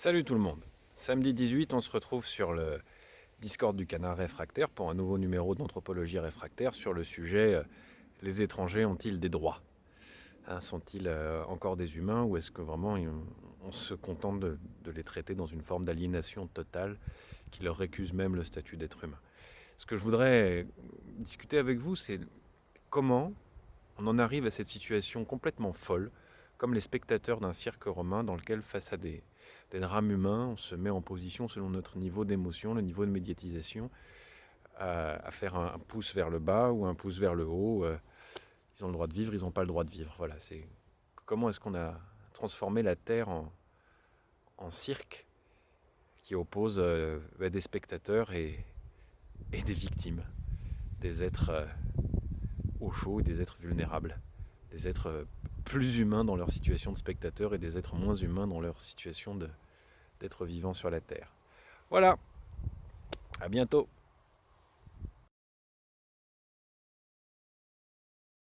Salut tout le monde. Samedi 18, on se retrouve sur le Discord du Canard Réfractaire pour un nouveau numéro d'anthropologie réfractaire sur le sujet euh, les étrangers ont-ils des droits? Hein, Sont-ils euh, encore des humains ou est-ce que vraiment on, se contente de, les traiter dans une forme d'aliénation totale qui leur récuse même le statut d'être humain? Ce que je voudrais discuter avec vous, c'est comment on en arrive à cette situation complètement folle, comme les spectateurs d'un cirque romain dans lequel, face à des, drames humains, on se met en position selon notre niveau d'émotion, le niveau de médiatisation, à, faire un, pouce vers le bas ou un pouce vers le haut. Euh, ils ont le droit de vivre, ils n'ont pas le droit de vivre. Voilà, c'est comment est-ce qu'on a transformé la Terre en, cirque qui oppose euh, bah, des spectateurs et, des victimes, des êtres euh, au chaud, des êtres vulnérables, des êtres plus humains dans leur situation de spectateur et des êtres moins humains dans leur situation d'être vivants sur la Terre. Voilà, à bientôt